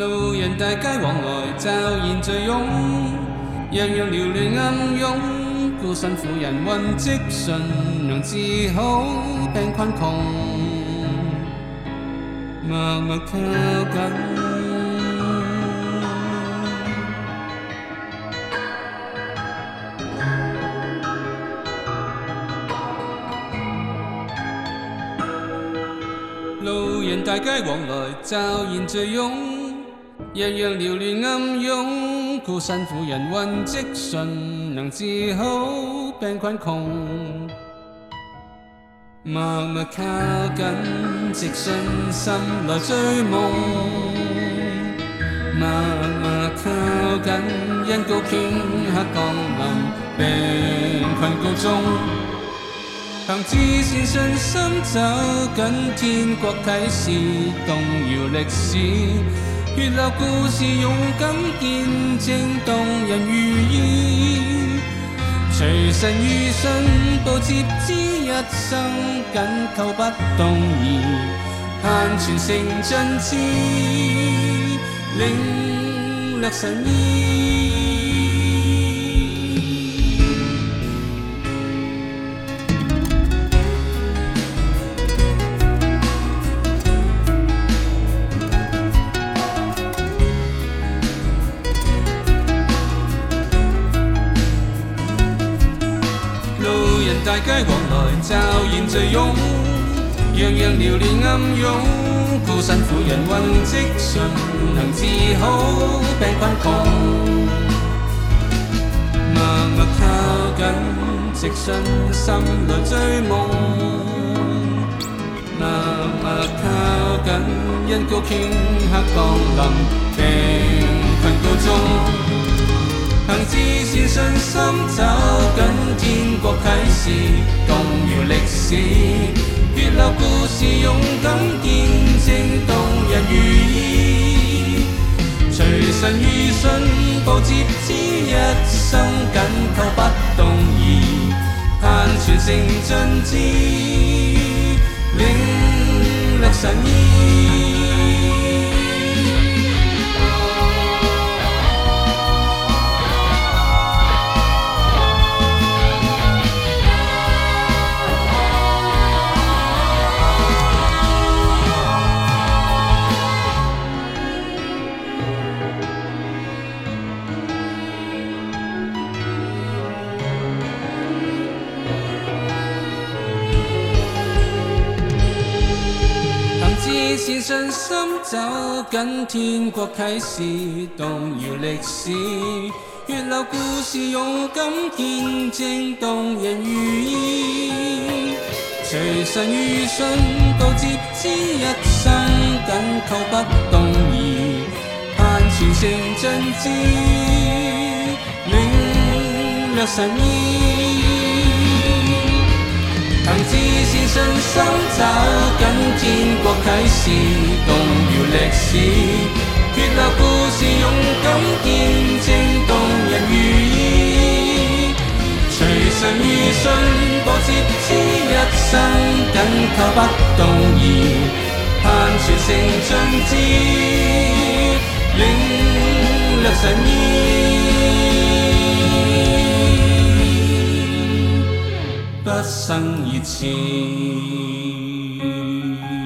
路人大街往來驟然聚擁，樣樣撩亂暗湧，孤身婦人混跡純良自好，病困窮，默默靠近。路人大街往來驟然聚擁。一样撩乱暗涌，故辛苦人运积顺，能治好病困穷。默默靠紧直信心来追梦，默默靠紧因够片刻降临，病困告终。凭自信信心走紧天国启示，动摇历史。月落故事，勇敢见证，动人如意。随神遇信步接知一生紧扣不动移，盼全城尽知，领略神意。大街往來驟然聚擁，樣樣撩亂暗湧，孤身苦人混跡，誰能治好病困窮？默默靠緊，直信心來追夢。默默靠緊，因高頃刻降臨，病困告終。憑自信信心。动摇历史，血流故事，勇敢见证，动人寓意。随神如信，步接知，一生紧扣不动移，盼全城尽知领略神意。是信心走，紧，天国啟示，動搖歷史，血流故事，勇敢见证動人如意。隨神如信，告捷知一生紧扣不动移，盼全城盡知，暖略神意。凭自善信心，抓紧战国启示，动摇历史，血流故事，勇敢见证，动人寓意。随神遇信，步接知一生，紧靠不动摇，盼全城尽知领略神意。一生热炽。